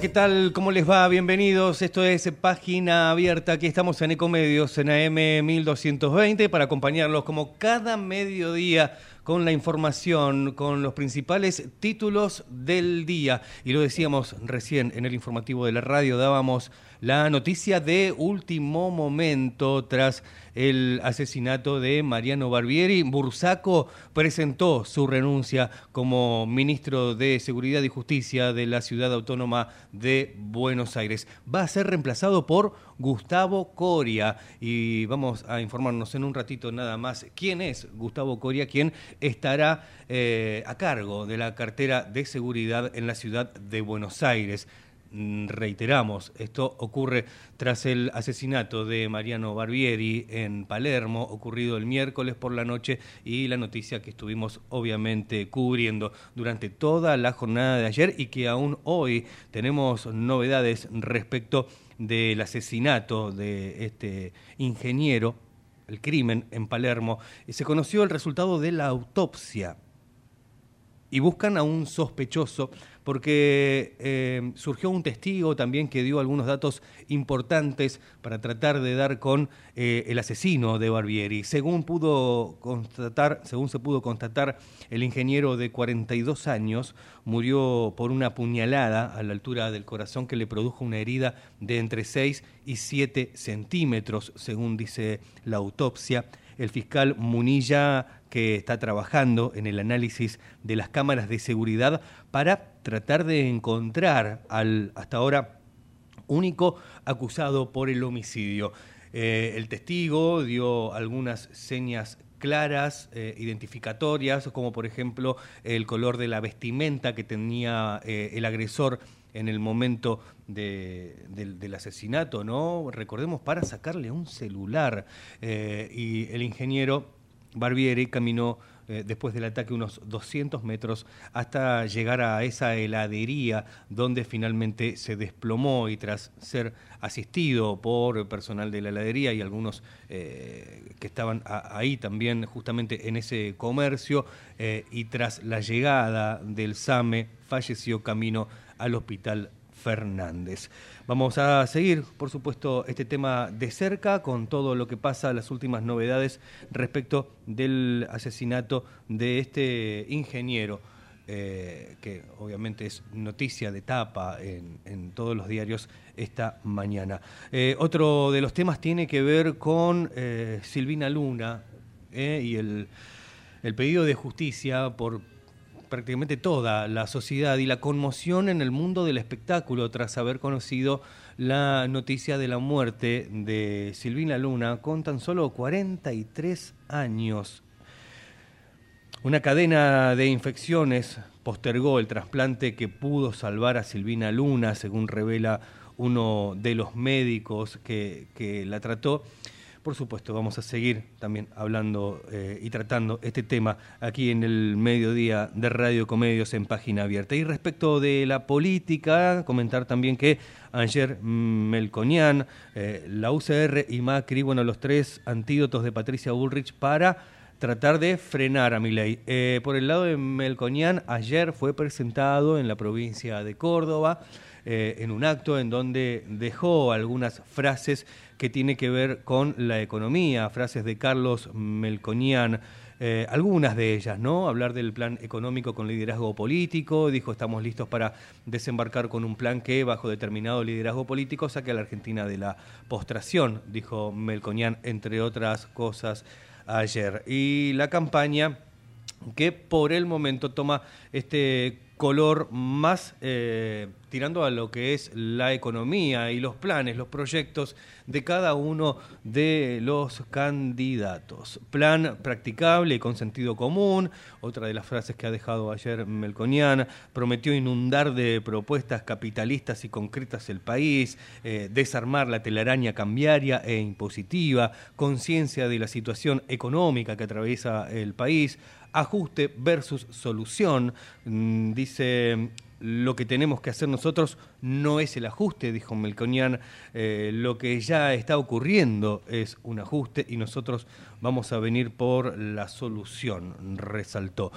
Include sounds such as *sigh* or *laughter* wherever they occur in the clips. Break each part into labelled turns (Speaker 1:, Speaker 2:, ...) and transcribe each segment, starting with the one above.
Speaker 1: ¿Qué tal? ¿Cómo les va? Bienvenidos. Esto es Página Abierta. Aquí estamos en Ecomedios, en AM 1220, para acompañarlos como cada mediodía con la información, con los principales títulos del día. Y lo decíamos recién en el informativo de la radio, dábamos la noticia de último momento tras el asesinato de Mariano Barbieri. Bursaco presentó su renuncia como ministro de Seguridad y Justicia de la Ciudad Autónoma de Buenos Aires. Va a ser reemplazado por Gustavo Coria y vamos a informarnos en un ratito nada más quién es Gustavo Coria, quien estará eh, a cargo de la cartera de seguridad en la ciudad de Buenos Aires. Mm, reiteramos, esto ocurre tras el asesinato de Mariano Barbieri en Palermo, ocurrido el miércoles por la noche y la noticia que estuvimos obviamente cubriendo durante toda la jornada de ayer y que aún hoy tenemos novedades respecto del asesinato de este ingeniero, el crimen en Palermo. Se conoció el resultado de la autopsia y buscan a un sospechoso porque eh, surgió un testigo también que dio algunos datos importantes para tratar de dar con eh, el asesino de Barbieri. Según pudo constatar, según se pudo constatar, el ingeniero de 42 años murió por una puñalada a la altura del corazón que le produjo una herida de entre 6 y 7 centímetros, según dice la autopsia el fiscal Munilla, que está trabajando en el análisis de las cámaras de seguridad para tratar de encontrar al hasta ahora único acusado por el homicidio. Eh, el testigo dio algunas señas claras, eh, identificatorias, como por ejemplo el color de la vestimenta que tenía eh, el agresor en el momento del, asesinato, ¿no? Recordemos, para sacarle un celular. Eh, y el ingeniero Barbieri caminó eh, después del ataque unos 200 metros hasta llegar a esa heladería donde finalmente se desplomó y tras ser asistido por personal de la heladería y algunos eh, que estaban ahí también justamente en ese comercio y tras la llegada del SAME falleció camino al Hospital Fernández. Vamos a seguir, por supuesto, este tema de cerca con todo lo que pasa, las últimas novedades respecto del asesinato de este ingeniero. Eh, que obviamente es noticia de tapa en, todos los diarios esta mañana. Eh, otro de los temas tiene que ver con eh, Silvina Luna y el, el pedido de justicia por prácticamente toda la sociedad y la conmoción en el mundo del espectáculo tras haber conocido la noticia de la muerte de Silvina Luna con tan solo 43 años. Una cadena de infecciones postergó el trasplante que pudo salvar a Silvina Luna, según revela uno de los médicos que, que la trató. Por supuesto, vamos a seguir también hablando eh, y tratando este tema aquí en el mediodía de Radio Comedios en página abierta. Y respecto de la política, comentar también que ayer Melconian, eh, la UCR y Macri, bueno, los tres antídotos de Patricia Bullrich para tratar de frenar a Milei. Eh, por el lado de Melconian, ayer fue presentado en la provincia de Córdoba en un acto en donde dejó algunas frases que tiene que ver con la economía, frases de Carlos Melconian. Eh, algunas de ellas, ¿no? Hablar del plan económico con liderazgo político, dijo estamos listos para desembarcar con un plan que bajo determinado liderazgo político saque a la Argentina de la postración, dijo Melconian, entre otras cosas ayer. Y la campaña que por el momento toma este color más eh, tirando a lo que es la economía y los planes, los proyectos de cada uno de los candidatos. Plan practicable y con sentido común, otra de las frases que ha dejado ayer Melconian, prometió inundar de propuestas capitalistas y concretas el país, eh, desarmar la telaraña cambiaria e impositiva, conciencia de la situación económica que atraviesa el país, ajuste versus solución. Mm, dice lo que tenemos que hacer nosotros no es el ajuste, dijo Melconian, eh, lo que ya está ocurriendo es un ajuste y nosotros vamos a venir por la solución, resaltó.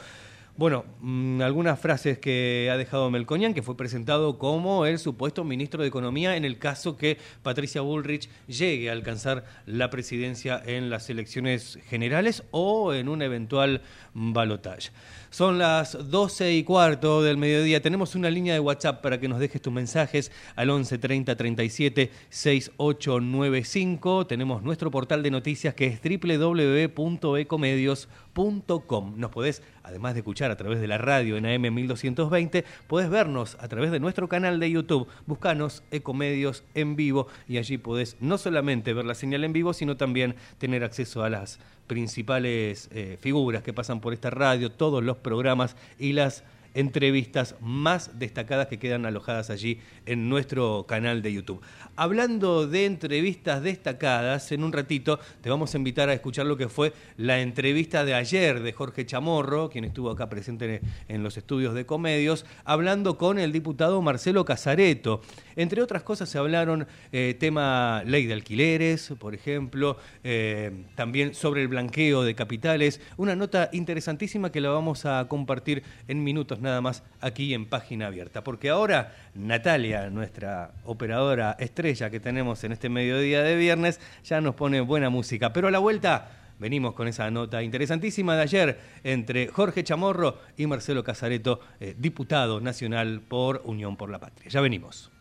Speaker 1: Bueno, mm, algunas frases que ha dejado Melconian, que fue presentado como el supuesto ministro de Economía en el caso que Patricia Bullrich llegue a alcanzar la presidencia en las elecciones generales o en un eventual balotaje. Son las 12 y cuarto del mediodía. Tenemos una línea de WhatsApp para que nos dejes tus mensajes al 11 30 37 6895. Tenemos nuestro portal de noticias que es www.ecomedios.com. Nos podés, además de escuchar a través de la radio en AM 1220, podés vernos a través de nuestro canal de YouTube. Buscanos Ecomedios en vivo y allí podés no solamente ver la señal en vivo, sino también tener acceso a las principales eh, figuras que pasan por esta radio, todos los programas y las entrevistas más destacadas que quedan alojadas allí en nuestro canal de YouTube. Hablando de entrevistas destacadas, en un ratito te vamos a invitar a escuchar lo que fue la entrevista de ayer de Jorge Chamorro, quien estuvo acá presente en los estudios de Comedios, hablando con el diputado Marcelo Casareto. Entre otras cosas se hablaron eh, tema ley de alquileres, por ejemplo, eh, también sobre el blanqueo de capitales, una nota interesantísima que la vamos a compartir en minutos nada más aquí en Página Abierta. Porque ahora Natalia, nuestra operadora estrella que tenemos en este mediodía de viernes, ya nos pone buena música. Pero a la vuelta venimos con esa nota interesantísima de ayer entre Jorge Chamorro y Marcelo Casareto, eh, diputado nacional por Unión por la Patria. Ya venimos.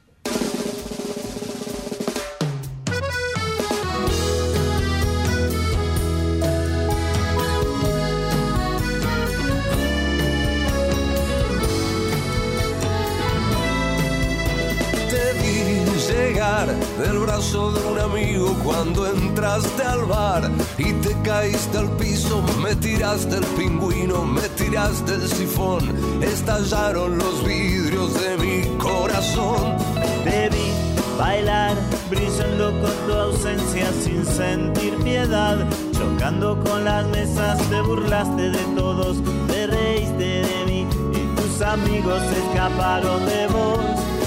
Speaker 2: Del brazo de un amigo cuando entraste al bar y te caíste al piso, me tiraste el pingüino, me tiraste el sifón, estallaron los vidrios de mi corazón.
Speaker 3: Vi bailar, brillando con tu ausencia sin sentir piedad, chocando con las mesas, te burlaste de todos, te reíste de mí y tus amigos escaparon de vos.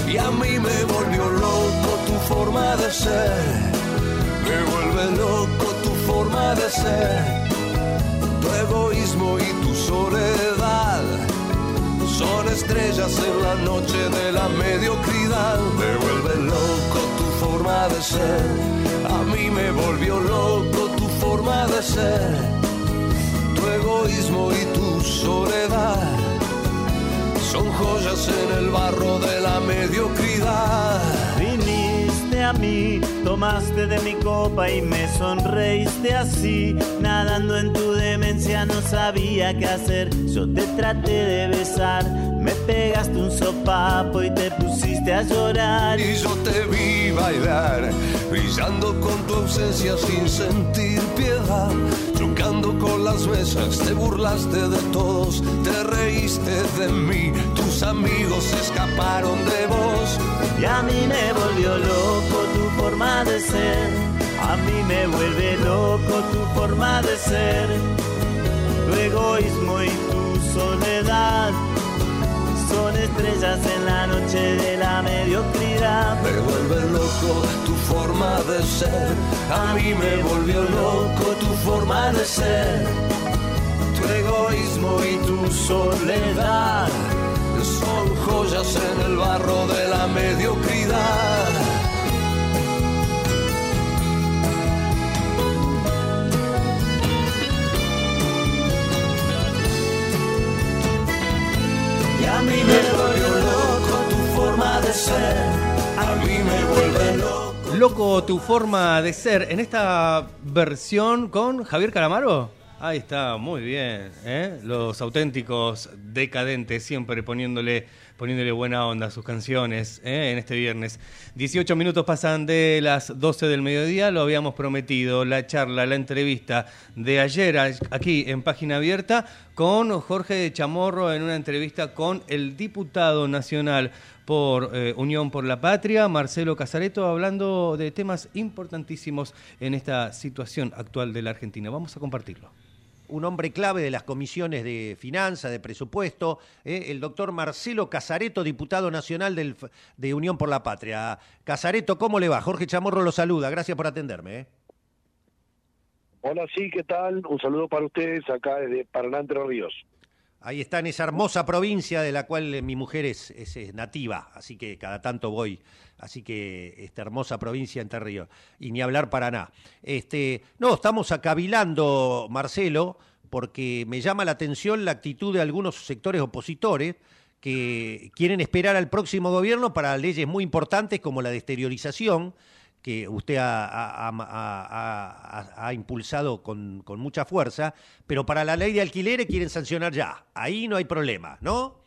Speaker 2: Y a mí me volvió loco forma de ser, me vuelve loco tu forma de ser, tu egoísmo y tu soledad. Son estrellas en la noche de la mediocridad, me vuelve loco tu forma de ser, a mí me volvió loco tu forma de ser, tu egoísmo y tu soledad. Son joyas en el barro de la mediocridad
Speaker 3: a mí, tomaste de mi copa y me sonreíste así. Nadando en tu demencia no sabía qué hacer, yo te traté de besar, me pegaste un sopapo y te pusiste a llorar.
Speaker 2: Y yo te vi bailar, brillando con tu ausencia sin sentir piedad. Chocando con las mesas, te burlaste de todos, te reíste de mí, tus amigos escaparon de vos.
Speaker 3: Y a mí me volvió loco tu forma de ser, a mí me vuelve loco tu forma de ser, tu egoísmo y tu soledad son estrellas en la noche de la mediocridad.
Speaker 2: Me vuelve loco tu forma de ser, a mí me volvió loco tu forma de ser, tu egoísmo y tu soledad. Son joyas en el barro de la mediocridad. a mí me vuelve loco tu forma de ser. A mí me vuelve loco.
Speaker 1: Loco tu forma de ser. En esta versión con Javier Calamaro. Ahí está, muy bien. ¿eh? Los auténticos decadentes, siempre poniéndole, poniéndole buena onda a sus canciones ¿eh? en este viernes. 18 minutos pasan de las 12 del mediodía, lo habíamos prometido, la charla, la entrevista de ayer aquí en Página Abierta con Jorge Chamorro en una entrevista con el diputado nacional por eh, Unión por la Patria, Marcelo Casareto, hablando de temas importantísimos en esta situación actual de la Argentina. Vamos a compartirlo
Speaker 4: un hombre clave de las comisiones de finanzas, de presupuesto, eh, el doctor Marcelo Casareto, diputado nacional del, de Unión por la Patria. Casareto, ¿cómo le va? Jorge Chamorro lo saluda, gracias por atenderme. Eh.
Speaker 5: Hola, sí, ¿qué tal? Un saludo para ustedes acá desde Paraná, Entre Ríos.
Speaker 4: Ahí está en esa hermosa provincia de la cual mi mujer es, nativa, así que cada tanto voy. Así que esta hermosa provincia Entre Ríos. Y ni hablar Paraná. Este, no, estamos acabilando, Marcelo, porque me llama la atención la actitud de algunos sectores opositores que quieren esperar al próximo gobierno para leyes muy importantes como la de exteriorización que usted ha, impulsado con, mucha fuerza, pero para la ley de alquileres quieren sancionar ya. Ahí no hay problema, ¿no?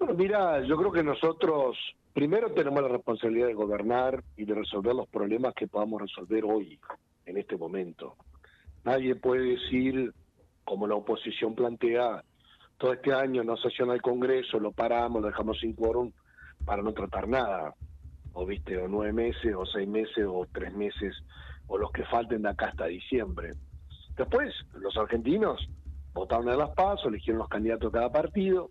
Speaker 5: Bueno, mira, yo creo que nosotros primero tenemos la responsabilidad de gobernar y de resolver los problemas que podamos resolver hoy, en este momento. Nadie puede decir, como la oposición plantea, todo este año no sesiona el Congreso, lo paramos, lo dejamos sin quórum para no tratar nada o viste, o nueve meses, o seis meses, o tres meses, o los que falten de acá hasta diciembre. Después, los argentinos votaron en las PASO, eligieron los candidatos de cada partido,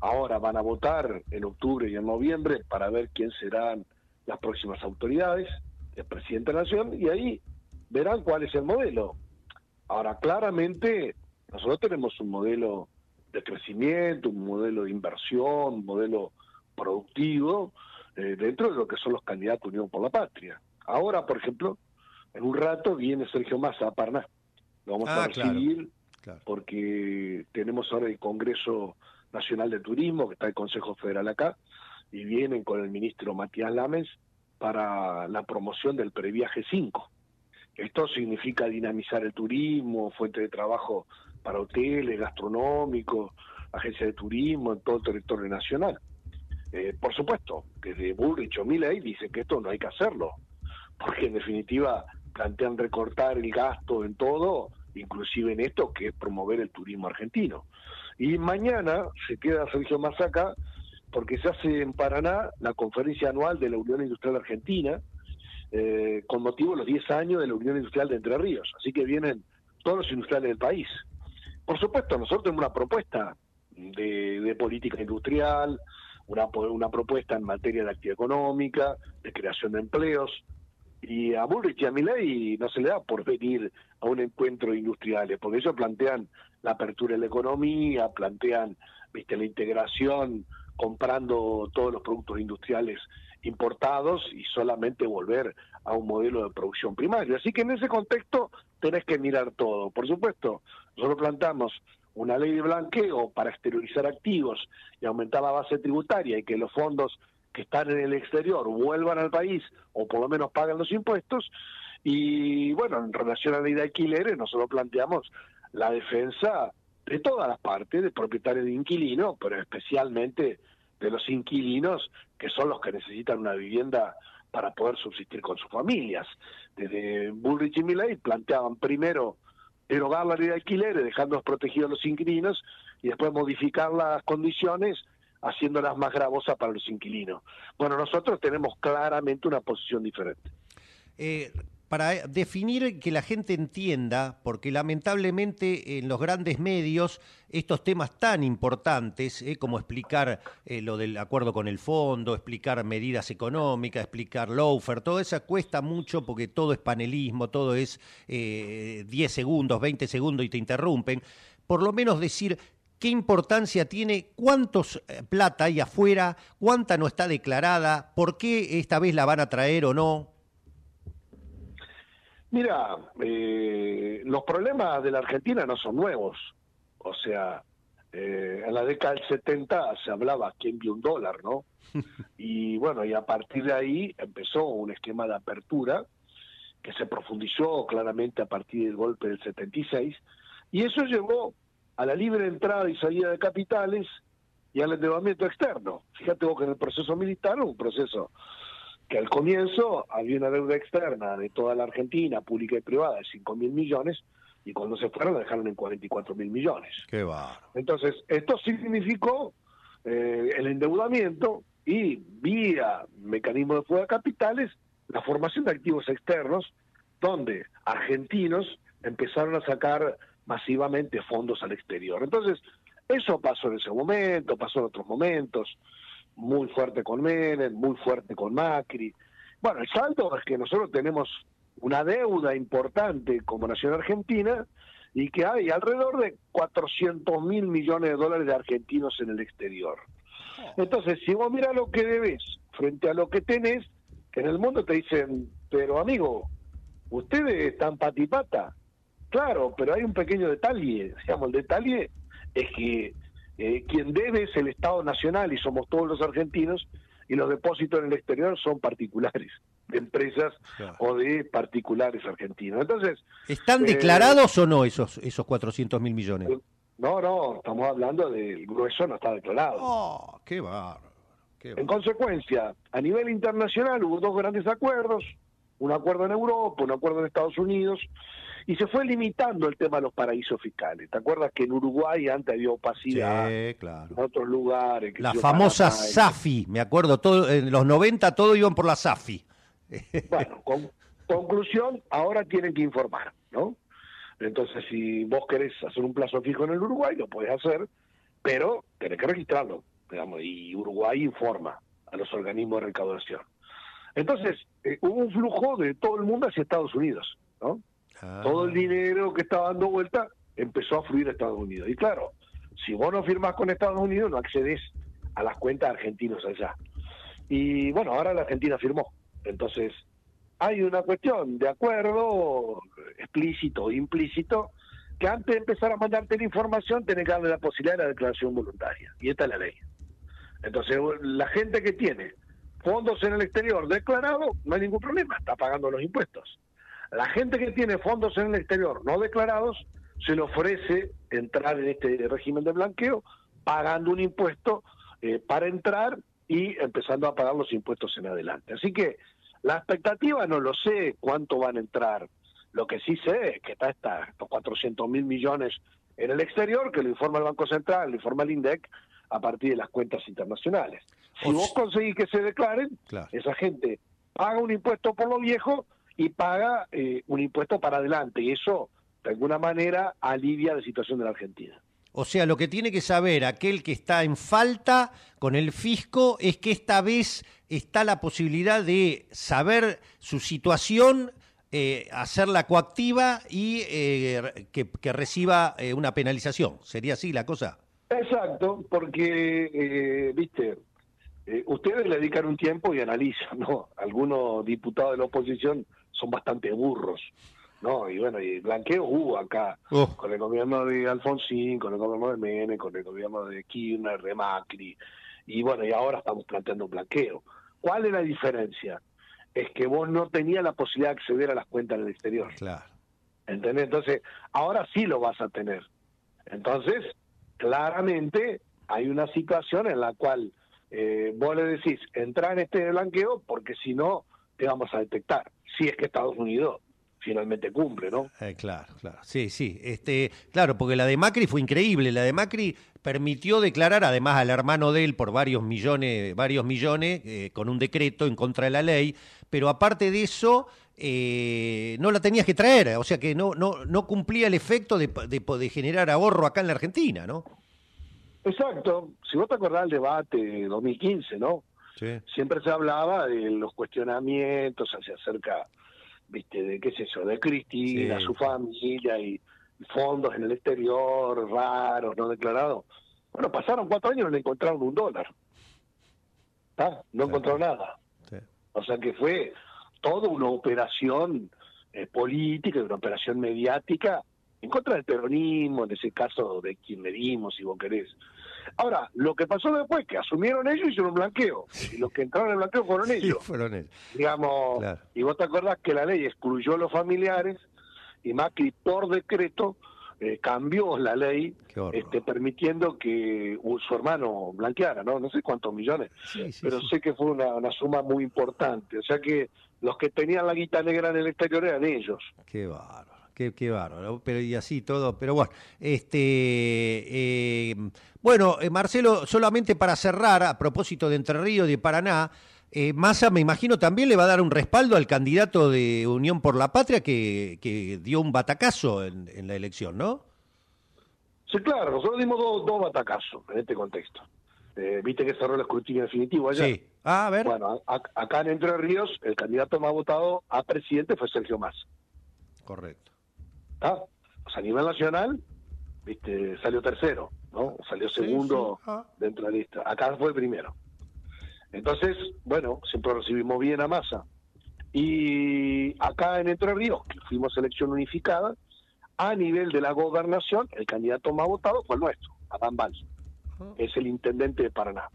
Speaker 5: ahora van a votar en octubre y en noviembre para ver quién serán las próximas autoridades, el presidente de la nación, y ahí verán cuál es el modelo. Ahora, claramente, nosotros tenemos un modelo de crecimiento, un modelo de inversión, un modelo productivo, eh, dentro de lo que son los candidatos Unión por la Patria. Ahora, por ejemplo, en un rato viene Sergio Massa a Parná. Lo vamos a ah, recibir porque tenemos ahora el Congreso Nacional de Turismo, que está el Consejo Federal acá, y vienen con el ministro Matías Lames para la promoción del previaje 5. Esto significa dinamizar el turismo, fuente de trabajo para hoteles, gastronómicos, agencias de turismo en todo el territorio nacional. Eh, por supuesto, desde Bullrich o Milley dicen que esto no hay que hacerlo, porque en definitiva plantean recortar el gasto en todo, inclusive en esto que es promover el turismo argentino. Y mañana se queda Sergio Masaca porque se hace en Paraná la conferencia anual de la Unión Industrial Argentina, eh, con motivo de los 10 años de la Unión Industrial de Entre Ríos. Así que vienen todos los industriales del país. Por supuesto, nosotros tenemos una propuesta de política industrial, una, una propuesta en materia de actividad económica, de creación de empleos, y a Bullrich y a Milei no se le da por venir a un encuentro de industriales, porque ellos plantean la apertura de la economía, plantean viste la integración comprando todos los productos industriales importados y solamente volver a un modelo de producción primaria. Así que en ese contexto tenés que mirar todo. Por supuesto, nosotros plantamos una ley de blanqueo para exteriorizar activos y aumentar la base tributaria y que los fondos que están en el exterior vuelvan al país o por lo menos paguen los impuestos. Y bueno, en relación a la ley de alquileres, nosotros planteamos la defensa de todas las partes, de propietarios de inquilinos, pero especialmente de los inquilinos, que son los que necesitan una vivienda para poder subsistir con sus familias. Desde Bullrich y Milley planteaban primero erogar la ley de alquileres, dejándolos protegidos los inquilinos y después modificar las condiciones haciéndolas más gravosas para los inquilinos. Bueno, nosotros tenemos claramente una posición diferente.
Speaker 4: Eh, para definir que la gente entienda, porque lamentablemente en los grandes medios estos temas tan importantes, eh, como explicar eh, lo del acuerdo con el fondo, explicar medidas económicas, explicar lawfare, todo eso cuesta mucho porque todo es panelismo, todo es 10 eh, segundos, 20 segundos y te interrumpen. Por lo menos decir qué importancia tiene, cuántos plata hay afuera, cuánta no está declarada, por qué esta vez la van a traer o no.
Speaker 5: Mira, eh, los problemas de la Argentina no son nuevos. O sea, eh, en la década del 70 se hablaba quién vio un dólar, ¿no? *laughs* Y bueno, y a partir de ahí empezó un esquema de apertura que se profundizó claramente a partir del golpe del 76, y eso llevó a la libre entrada y salida de capitales y al endeudamiento externo. Fíjate vos que en el proceso militar, un proceso que al comienzo había una deuda externa de toda la Argentina, pública y privada, de 5 mil millones, y cuando se fueron la dejaron en 44 mil millones.
Speaker 4: Qué va.
Speaker 5: Entonces, esto significó eh, el endeudamiento y vía mecanismo de fuga de capitales, la formación de activos externos, donde argentinos empezaron a sacar masivamente fondos al exterior. Entonces, eso pasó en ese momento, pasó en otros momentos, muy fuerte con Menem, muy fuerte con Macri. Bueno, el saldo es que nosotros tenemos una deuda importante como nación argentina y que hay alrededor de 400 mil millones de dólares de argentinos en el exterior. Entonces, si vos miras lo que debes frente a lo que tenés, en el mundo te dicen, pero amigo, ustedes están patipata. Claro, pero hay un pequeño detalle, digamos, el detalle es que eh, quien debe es el Estado Nacional y somos todos los argentinos y los depósitos en el exterior son particulares, de empresas o de particulares argentinos. Entonces,
Speaker 4: ¿están
Speaker 5: eh,
Speaker 4: declarados o no esos esos 400 mil millones?
Speaker 5: No, no, estamos hablando del grueso, no está declarado.
Speaker 4: Oh, qué bárbaro.
Speaker 5: En consecuencia, a nivel internacional hubo dos grandes acuerdos, un acuerdo en Europa, un acuerdo en Estados Unidos, y se fue limitando el tema de los paraísos fiscales. ¿Te acuerdas que en Uruguay antes había opacidad?
Speaker 4: Sí, claro.
Speaker 5: En otros lugares. que
Speaker 4: La famosa
Speaker 5: Panamá,
Speaker 4: SAFI, me acuerdo, todo, en los 90 todos iban por la SAFI. *laughs*
Speaker 5: Bueno, con- conclusión, ahora tienen que informar, ¿no? Entonces, si vos querés hacer un plazo fijo en el Uruguay, lo podés hacer, pero tenés que registrarlo, digamos, y Uruguay informa a los organismos de recaudación. Entonces, eh, hubo un flujo de todo el mundo hacia Estados Unidos, ¿no?
Speaker 4: Ah.
Speaker 5: Todo el dinero que estaba dando vuelta empezó a fluir a Estados Unidos. Y claro, si vos no firmás con Estados Unidos, no accedes a las cuentas argentinos allá. Y bueno, ahora la Argentina firmó. Entonces, hay una cuestión de acuerdo explícito o implícito que antes de empezar a mandarte la información tenés que darle la posibilidad de la declaración voluntaria. Y esta es la ley. Entonces, la gente que tiene fondos en el exterior declarado, no hay ningún problema, está pagando los impuestos. La gente que tiene fondos en el exterior no declarados, se le ofrece entrar en este régimen de blanqueo pagando un impuesto eh, para entrar y empezando a pagar los impuestos en adelante. Así que la expectativa no lo sé cuánto van a entrar. Lo que sí sé es que está esta, estos 400 mil millones en el exterior, que lo informa el Banco Central, lo informa el INDEC, a partir de las cuentas internacionales. Si vos conseguís que se declaren,
Speaker 4: Claro.
Speaker 5: esa gente paga un impuesto por lo viejo y paga eh, un impuesto para adelante. Y eso, de alguna manera, alivia la situación de la Argentina.
Speaker 4: O sea, lo que tiene que saber aquel que está en falta con el fisco es que esta vez está la posibilidad de saber su situación, eh, hacerla coactiva y eh, que, que reciba eh, una penalización. ¿Sería así la cosa?
Speaker 5: Exacto, porque, eh, viste, ustedes le dedican un tiempo y analizan, ¿no? Algunos diputados de la oposición son bastante burros, ¿no? Y bueno, y blanqueo hubo acá,
Speaker 4: Oh.
Speaker 5: con el gobierno de Alfonsín, con el gobierno de Menem, con el gobierno de Kirchner, de Macri, y bueno, y ahora estamos planteando un blanqueo. ¿Cuál es la diferencia? Es que vos no tenías la posibilidad de acceder a las cuentas en el exterior.
Speaker 4: Claro.
Speaker 5: ¿Entendés? Entonces, ahora sí lo vas a tener. Entonces, claramente hay una situación en la cual eh, vos le decís, entra en este blanqueo porque si no, te vamos a detectar. Si es que Estados Unidos finalmente cumple, ¿no?
Speaker 4: Eh, claro, claro. Sí, sí. Este, claro, porque la de Macri fue increíble. La de Macri permitió declarar, además al hermano de él, por varios millones, varios millones, eh, con un decreto en contra de la ley. Pero aparte de eso, eh, no la tenías que traer. O sea que no, no, no cumplía el efecto de, de, de generar ahorro acá en la Argentina, ¿no?
Speaker 5: Exacto. Si vos te acordás del debate de 2015, ¿no?
Speaker 4: Sí.
Speaker 5: Siempre se hablaba de los cuestionamientos hacia acerca, viste, de qué es eso, de Cristina,
Speaker 4: Sí.
Speaker 5: su familia y fondos en el exterior raros, no declarados. Bueno, pasaron cuatro años y no le encontraron un dólar. ¿Ah? No encontraron nada.
Speaker 4: Sí.
Speaker 5: O sea que fue toda una operación eh, política, una operación mediática en contra del peronismo, en ese caso de kirchnerismo, si vos querés. Ahora, lo que pasó después es que asumieron ellos y hicieron un blanqueo. Y los que entraron en el blanqueo fueron
Speaker 4: Sí,
Speaker 5: ellos.
Speaker 4: fueron ellos.
Speaker 5: Digamos,
Speaker 4: Claro.
Speaker 5: y vos te acordás que la ley excluyó a los familiares y Macri por decreto eh, cambió la ley este, permitiendo que su hermano blanqueara, ¿no? No sé cuántos millones,
Speaker 4: Sí, sí,
Speaker 5: pero
Speaker 4: sí.
Speaker 5: sé que fue una, una suma muy importante. O sea que los que tenían la guita negra en el exterior eran ellos.
Speaker 4: Qué bárbaro, qué, qué bárbaro. Pero y así todo, pero bueno, este eh, bueno, eh, Marcelo, solamente para cerrar, a propósito de Entre Ríos y de Paraná, eh, Massa, me imagino, también le va a dar un respaldo al candidato de Unión por la Patria que, que dio un batacazo en, en la elección, ¿no?
Speaker 5: Sí, claro, nosotros dimos dos, dos batacazos en este contexto. Eh, Viste que cerró el escrutinio definitivo allá.
Speaker 4: Sí. Ah, a ver.
Speaker 5: Bueno, a- acá en Entre Ríos, el candidato más votado a presidente fue Sergio Massa.
Speaker 4: Correcto.
Speaker 5: O sea, a nivel nacional, viste, salió tercero, ¿no? Salió segundo
Speaker 4: sí. Ah.
Speaker 5: dentro de la lista. Acá fue el primero. Entonces, bueno, siempre recibimos bien a Massa. Y acá en Entre Ríos, que fuimos elección unificada, a nivel de la gobernación, el candidato más votado fue el nuestro, Adán Valls, es el intendente de Paraná.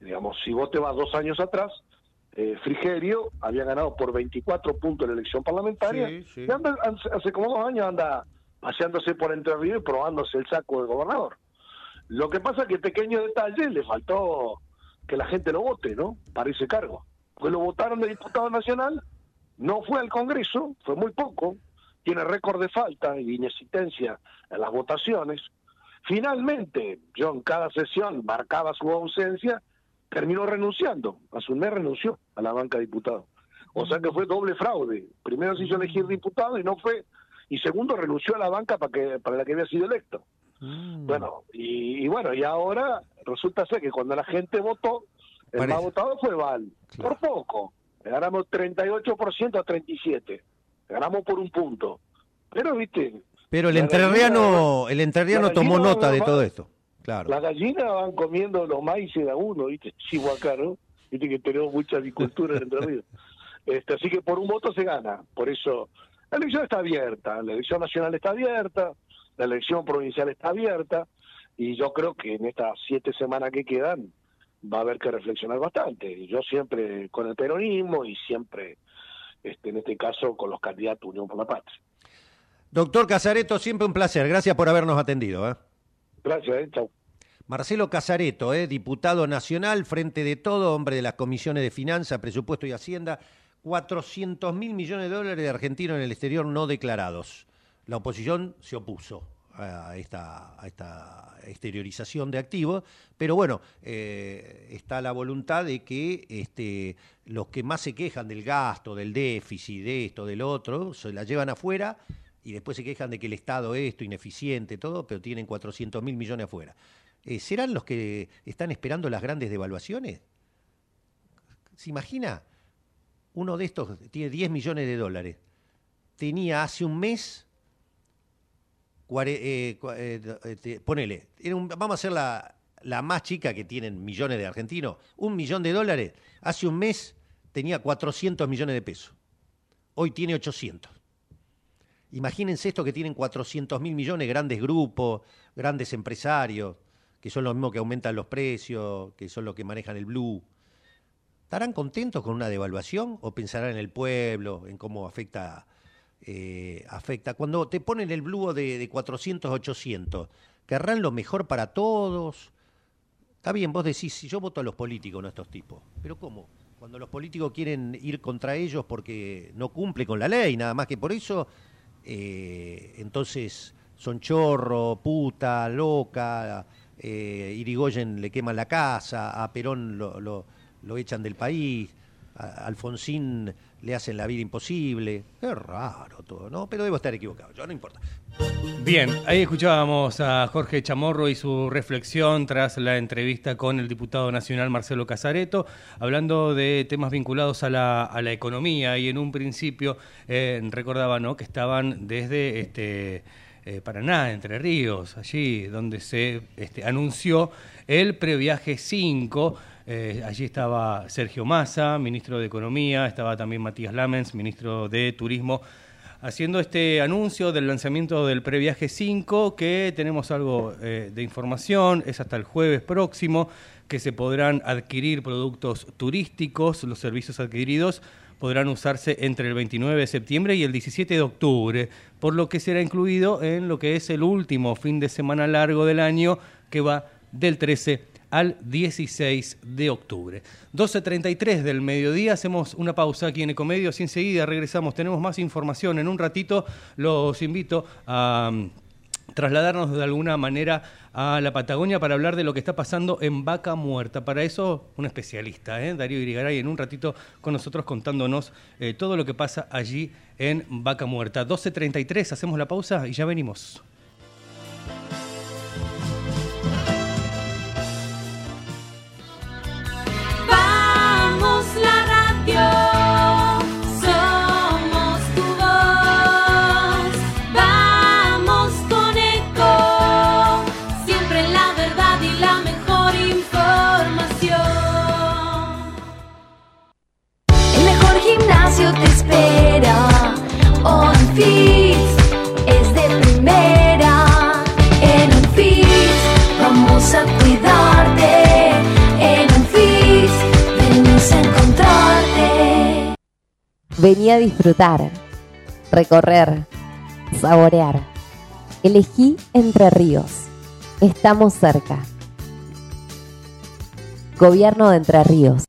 Speaker 5: Digamos, si vos te vas dos años atrás, eh, Frigerio había ganado por 24 puntos en la elección parlamentaria
Speaker 4: Sí, sí.
Speaker 5: y anda- hace, hace como dos años anda paseándose por Entre Ríos y probándose el saco de gobernador. Lo que pasa es que pequeño detalle le faltó que la gente lo vote, ¿no? Para ese cargo. Porque lo votaron de diputado nacional, no fue al Congreso, fue muy poco, tiene récord de falta y inexistencia en las votaciones. Finalmente, yo en cada sesión marcaba su ausencia, terminó renunciando. Hace un mes renunció a la banca de diputado. O sea que fue doble fraude. Primero se hizo elegir diputado y no fue. Y segundo, renunció a la banca para, que, para la que había sido electo.
Speaker 4: Mm.
Speaker 5: Bueno, y, y bueno, y ahora resulta ser que cuando la gente votó, el
Speaker 4: Parece.
Speaker 5: más votado fue Val.
Speaker 4: Claro.
Speaker 5: Por poco. Le ganamos 38% a 37%. Le ganamos por un punto. Pero, viste,
Speaker 4: Pero el entrerriano, el entrerriano tomó nota de todo esto. Claro.
Speaker 5: las gallinas van comiendo los maíces de a uno, ¿viste? Chivo acá, ¿no? Viste que tenemos mucha agricultura en Entre Ríos. Este, así que por un voto se gana. Por eso, la elección está abierta, la elección nacional está abierta, la elección provincial está abierta, y yo creo que en estas siete semanas que quedan va a haber que reflexionar bastante. Yo siempre con el peronismo y siempre, este, en este caso, con los candidatos Unión por la Patria.
Speaker 4: Doctor Casareto, siempre un placer. Gracias por habernos atendido. ¿eh?
Speaker 5: Gracias, ¿eh? Chau.
Speaker 4: Marcelo Casareto, ¿eh? diputado nacional, frente de todo, hombre de las comisiones de finanzas, presupuesto y hacienda, 400 mil millones de dólares de argentinos en el exterior no declarados. La oposición se opuso a esta, exteriorización de activos, pero bueno, eh, está la voluntad de que este, los que más se quejan del gasto, del déficit, de esto, del otro, se la llevan afuera y después se quejan de que el Estado esto, ineficiente, todo, pero tienen 400 mil millones afuera. Eh, ¿Serán los que están esperando las grandes devaluaciones? ¿Se imagina? Uno de estos tiene 10 millones de dólares. Tenía hace un mes, eh, eh, ponele, vamos a hacer la, la más chica que tienen millones de argentinos, un millón de dólares, hace un mes tenía 400 millones de pesos. Hoy tiene 800. Imagínense esto que tienen 400 mil millones, grandes grupos, grandes empresarios, que son los mismos que aumentan los precios, que son los que manejan el blue. ¿Estarán contentos con una devaluación o pensarán en el pueblo, en cómo afecta? eh, afecta? Cuando te ponen el blue de, de 400 a 800, ¿querrán lo mejor para todos? Está bien, vos decís, si yo voto a los políticos, no a estos tipos. Pero ¿cómo? Cuando los políticos quieren ir contra ellos porque no cumple con la ley, nada más que por eso, eh, entonces son chorro, puta, loca, eh, Irigoyen le queman la casa, a Perón lo, lo- echan del país, a Alfonsín le hacen la vida imposible. Qué raro todo, ¿no? Pero debo estar equivocado, yo no importa.
Speaker 1: Bien, ahí escuchábamos a Jorge Chamorro y su reflexión tras la entrevista con el diputado nacional Marcelo Casareto, hablando de temas vinculados a la, a la economía y en un principio eh, recordaba ¿no? que estaban desde este, eh, Paraná, Entre Ríos, allí donde se este, anunció el previaje 5. Eh, allí estaba Sergio Massa, ministro de Economía, estaba también Matías Lamens, ministro de Turismo haciendo este anuncio del lanzamiento del Previaje 5, que tenemos algo eh, de información, es hasta el jueves próximo, que se podrán adquirir productos turísticos, los servicios adquiridos podrán usarse entre el 29 de septiembre y el 17 de octubre, por lo que será incluido en lo que es el último fin de semana largo del año, que va del 13 al 16 de octubre. 12.33 del mediodía, hacemos una pausa aquí en Ecomedios y enseguida regresamos. Tenemos más información. En un ratito los invito a mm, trasladarnos de alguna manera a la Patagonia para hablar de lo que está pasando en Vaca Muerta. Para eso, un especialista, ¿eh? Darío Irigaray, en un ratito con nosotros contándonos eh, todo lo que pasa allí en Vaca Muerta. 12.33, hacemos la pausa y ya venimos.
Speaker 6: Vení a disfrutar, recorrer, saborear. Elegí Entre Ríos. Estamos cerca. Gobierno de Entre Ríos.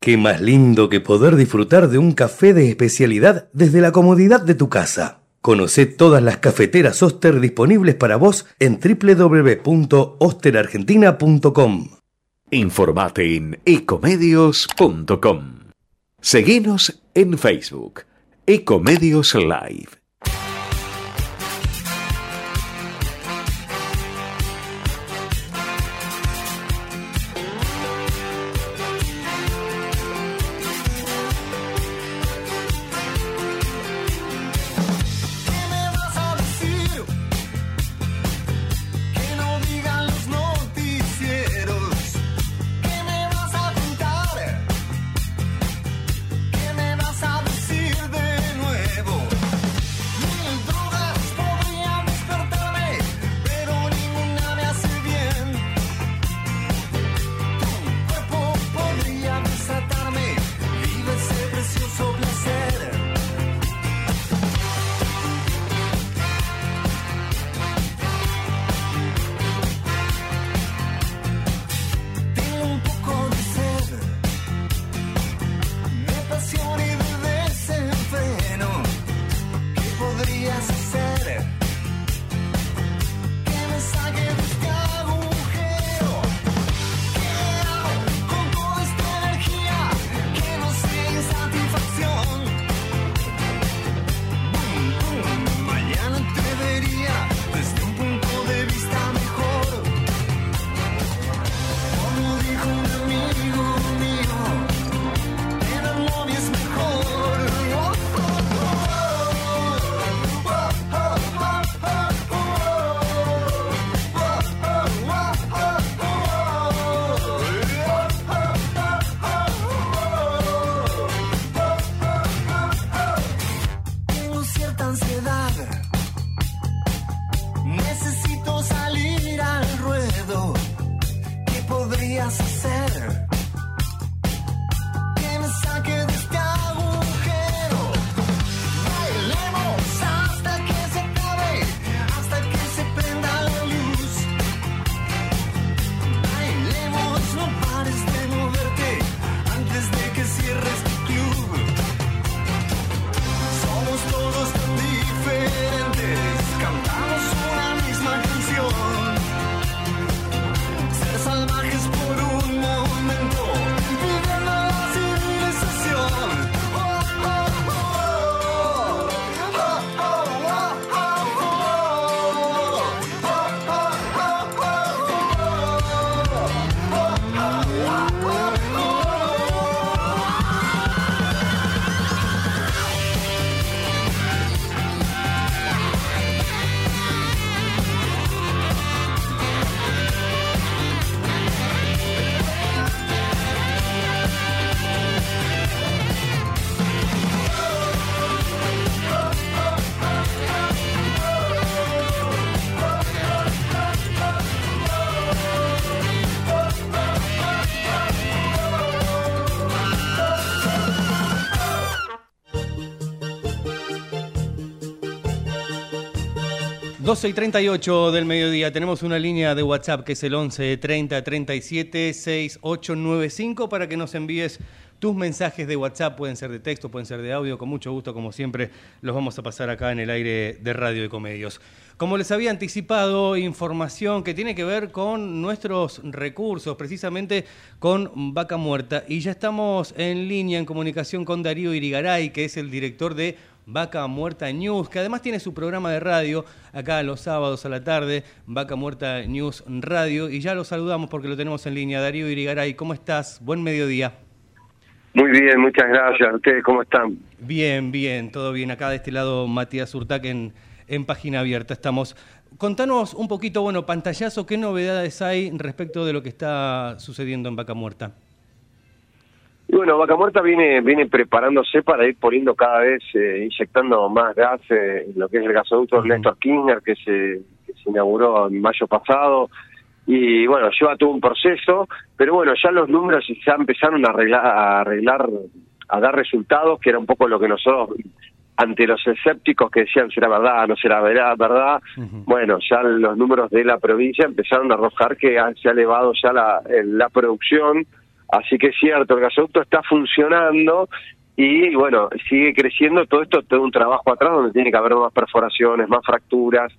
Speaker 7: Qué más lindo que poder disfrutar de un café de especialidad desde la comodidad de tu casa. Conoce todas las cafeteras Oster disponibles para vos en www.osterargentina.com.
Speaker 8: Informate en ecomedios.com. Seguinos en Facebook, Ecomedios Live.
Speaker 1: 12 y 38 del mediodía. Tenemos una línea de WhatsApp que es el 11 30 37 6895 para que nos envíes tus mensajes de WhatsApp. Pueden ser de texto, pueden ser de audio. Con mucho gusto, como siempre, los vamos a pasar acá en el aire de Radio de Comedios. Como les había anticipado, información que tiene que ver con nuestros recursos, precisamente con Vaca Muerta. Y ya estamos en línea, en comunicación con Darío Irigaray, que es el director de Vaca Muerta News, que además tiene su programa de radio acá los sábados a la tarde, Vaca Muerta News Radio, y ya lo saludamos porque lo tenemos en línea. Darío Irigaray, ¿cómo estás? Buen mediodía.
Speaker 9: Muy bien, muchas gracias. ¿Ustedes cómo están?
Speaker 1: Bien, bien, todo bien. Acá de este lado Matías Urtac en, en Página Abierta estamos. Contanos un poquito, bueno, pantallazo, ¿qué novedades hay respecto de lo que está sucediendo en Vaca Muerta?
Speaker 9: Y bueno, Vaca Muerta viene viene preparándose para ir poniendo cada vez, eh, inyectando más gas eh, en lo que es el gasoducto uh Néstor Kirchner, que se, que se inauguró en mayo pasado. Y bueno, lleva todo un proceso, pero bueno, ya los números ya empezaron a arreglar, a arreglar, a dar resultados, que era un poco lo que nosotros ante los escépticos que decían será verdad, no será verdad, verdad bueno, ya los números de la provincia empezaron a arrojar que se ha elevado ya la, la producción, Así que es cierto, el gasoducto está funcionando y bueno, sigue creciendo todo esto, todo un trabajo atrás donde tiene que haber más perforaciones, más fracturas,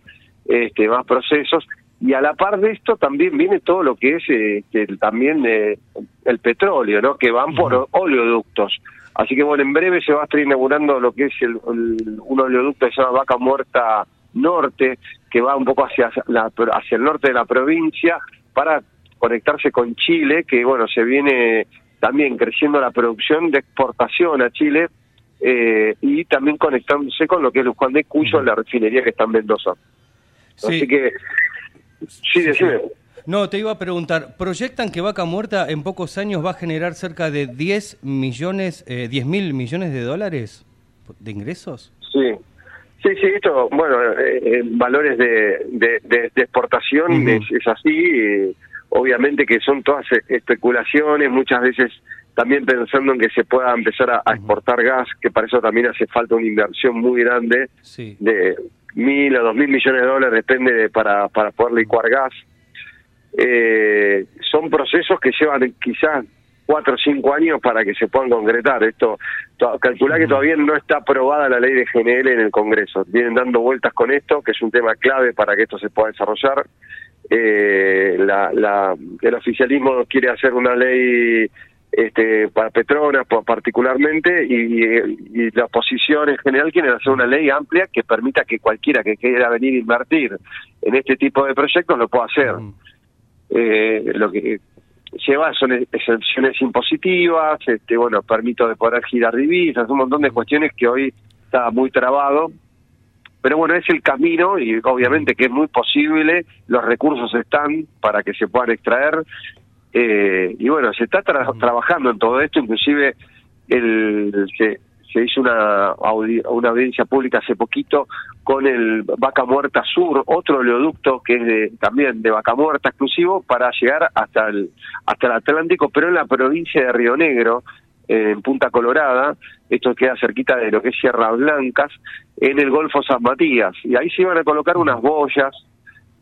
Speaker 9: este, más procesos. Y a la par de esto también viene todo lo que es este, también eh, el petróleo, ¿no? Que van por oleoductos. Así que bueno, en breve se va a estar inaugurando lo que es el, un oleoducto que se llama Vaca Muerta Norte, que va un poco hacia, la, hacia el norte de la provincia para conectarse con Chile, que bueno, se viene también creciendo la producción de exportación a Chile eh, y también conectándose con lo que es Luján de Cuyo, la refinería que está en Mendoza. Así que, sí, decime.
Speaker 1: No, te iba a preguntar, ¿proyectan que Vaca Muerta en pocos años va a generar cerca de 10 millones, eh, 10 mil millones de dólares de ingresos?
Speaker 9: Sí, Sí, sí, esto, bueno, eh, valores de, de, exportación es, es, así obviamente que son todas e-, especulaciones, muchas veces también pensando en que se pueda empezar a, exportar gas, que para eso también hace falta una inversión muy grande de mil o dos mil millones de dólares, depende para, para poder licuar gas. Eh, son procesos que llevan quizás cuatro o cinco años para que se puedan concretar. Esto, calcular que todavía no está aprobada la ley de GNL en el Congreso. Vienen dando vueltas con esto, que es un tema clave para que esto se pueda desarrollar eh, la, la, el oficialismo quiere hacer una ley este, para Petronas particularmente y, la oposición en general quiere hacer una ley amplia que permita que cualquiera que quiera venir a invertir en este tipo de proyectos lo pueda hacer. Eh, lo que lleva son exenciones impositivas, este, bueno, permito de poder girar divisas, un montón de cuestiones que hoy está muy trabado pero bueno, es el camino y obviamente que es muy posible, los recursos están para que se puedan extraer. Eh, y bueno, se está trabajando en todo esto, inclusive el, se, se hizo una, una audiencia pública hace poquito con el Vaca Muerta Sur, otro oleoducto que es de, también de Vaca Muerta exclusivo para llegar hasta el, hasta el Atlántico, pero en la provincia de Río Negro, en Punta Colorada, esto queda cerquita de lo que es Sierra Blancas, en el Golfo San Matías, y ahí se iban a colocar unas boyas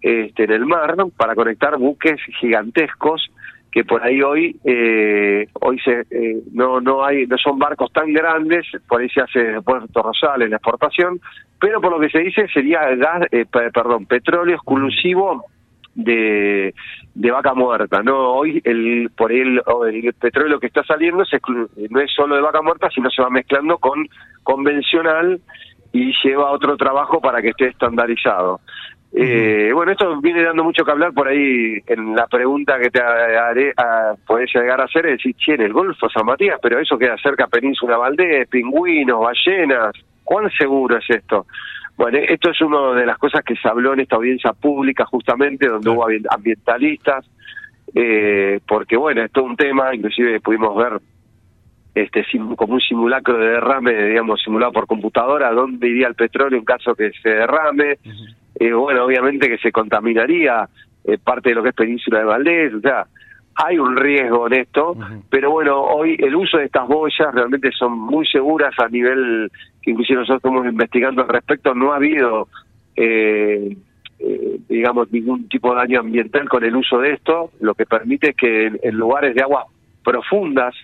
Speaker 9: este, en el mar para conectar buques gigantescos que por ahí hoy eh, hoy se eh, no no hay no son barcos tan grandes por ahí se hace de Puerto Rosales la exportación pero por lo que se dice sería gas eh, perdón petróleo exclusivo de, de vaca muerta, ¿no? Hoy el por el, el petróleo que está saliendo no es solo de vaca muerta, sino se va mezclando con convencional y lleva otro trabajo para que esté estandarizado. Eh, bueno, esto viene dando mucho que hablar por ahí en la pregunta que te haré, a, podés llegar a hacer, es decir, che, en el Golfo San Matías, pero eso queda cerca Península Valdés, pingüinos, ballenas, ¿cuán seguro es esto? Bueno, esto es una de las cosas que se habló en esta audiencia pública justamente, donde hubo ambientalistas, eh, porque bueno, es todo un tema, inclusive pudimos ver este como un simulacro de derrame, digamos, simulado por computadora, dónde iría el petróleo en caso que se derrame. Eh, bueno, obviamente que se contaminaría eh, parte de lo que es Península de Valdés, o sea, hay un riesgo en esto, pero bueno, hoy el uso de estas boyas realmente son muy seguras a nivel que inclusive nosotros estamos investigando al respecto, no ha habido eh, eh, digamos, ningún tipo de daño ambiental con el uso de esto, lo que permite que en, en lugares de aguas profundas,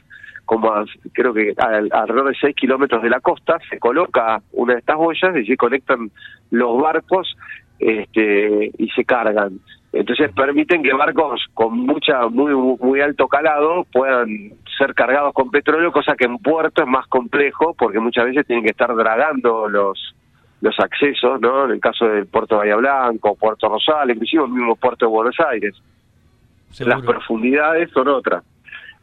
Speaker 9: como a- creo que al- alrededor de 6 kilómetros de la costa, se coloca una de estas boyas y se conectan los barcos este, y se cargan. Entonces permiten que barcos con mucha muy muy alto calado puedan ser cargados con petróleo, cosa que en puerto es más complejo porque muchas veces tienen que estar dragando los los accesos, ¿no? En el caso del puerto de Bahía Blanco, Puerto Rosal, inclusive el mismo puerto de Buenos Aires. Las profundidades son otras.